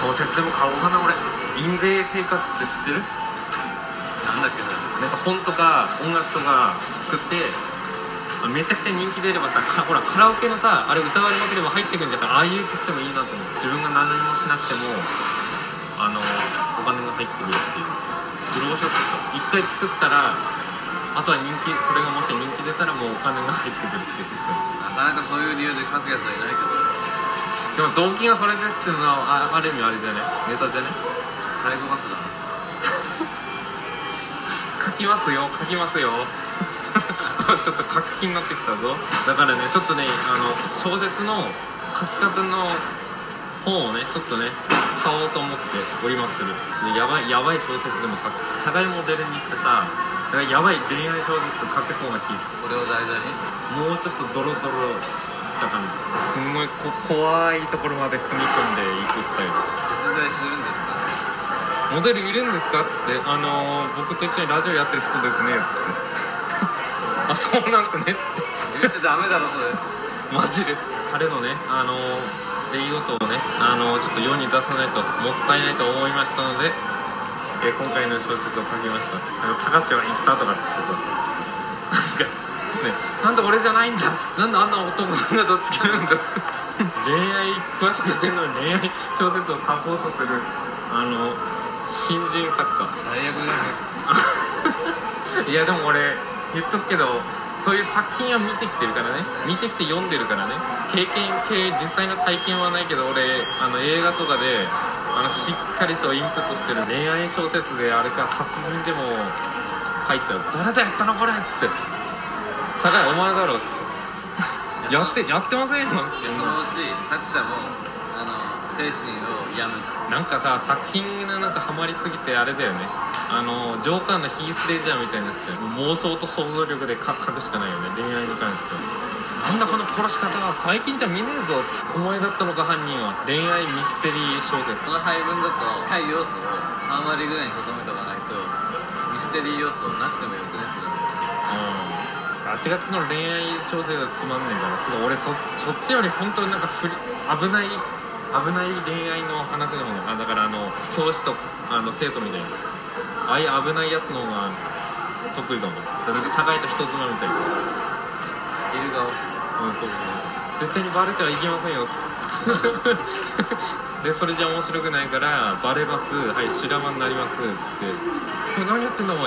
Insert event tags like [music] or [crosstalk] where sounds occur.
小説でも買おうかな俺。印税生活って知ってる？なんだっけな。なんか本とか音楽とか作ってあめちゃくちゃ人気出ればさか [laughs] ほらカラオケのさあれ歌われまくれば入ってくんじゃん。ああいうシステムいいなと思って自分が何もしなくてもあのお金が入ってくるっていう。不労所ってさ一回作ったらあとは人気それがもし人気出たらもうお金が入ってくるっていうシステム。なかなかそういう理由で書くやつはいないけどでも動機がそれですっていうのはあある意味あれじゃね。ネタじゃね。サイコパスだ。な [laughs] 書きますよ。書きますよ。[laughs] ちょっと書く気になってきたぞ。だからねちょっとねあの小説の書き方の本をねちょっとね買おうと思っております。るでやばいやばい小説でも書く。社外モデルにしてさやばい恋愛小説書けそうな気してこれを題材に？もうちょっとドロドロした感じすんごいこ怖いところまで踏み込んでいくスタイル。実在するんですか？モデルいるんですか？っつってあのー、僕と一緒にラジオやってる人ですねっつって。[laughs] あそうなんですねっつって。言っちゃダメだろそれ。[laughs] マジです。彼のねあの出来事をねあのちょっと世に出さないともったいないと思いましたので、えー今回の小説を書きました。あの高橋は言ったとかっつってさねなんで俺じゃないんだ。なんであんな男がどっちきるんです恋愛詳しくないのに恋愛小説を書こうとするあの新人作家。最悪だね。[laughs] いやでも俺言っとくけどそういう作品は見てきてるからね。見てきて読んでるからね。経験系実際の体験はないけど俺あの映画とかであのしっかりとインプットしてる。恋愛小説であれか殺人でも書いちゃう。誰だやったのこれっつって酒井お前だろっやってやってませんよそのうち作者もあの精神を病む。なんかさ作品がなんかハマりすぎてあれだよね。あのジョーカーのヒース・レジャーみたいになっちゃう。妄想と想像力で書書くしかないよね恋愛に関しては。なんだこの殺し方は最近じゃ見ねえぞお前だったのか犯人は。恋愛ミステリー小説。その配分だと対要素を3割ぐらいにとどめとかないとミステリー要素なくてもよくねってなるうんガチガチの恋愛小説がつまんねえからつか俺そそっちより本当になんかふ危ない危ない恋愛の話の方があだからあの教師とあの生徒みたいなああいう危ないやつの方が得意かもだから酒井と人妻みたいないる側うんそうそう絶対にバレてはいけませんよつってでそれじゃ面白くないからバレますはい修羅場になりますつって「何やってんだお前」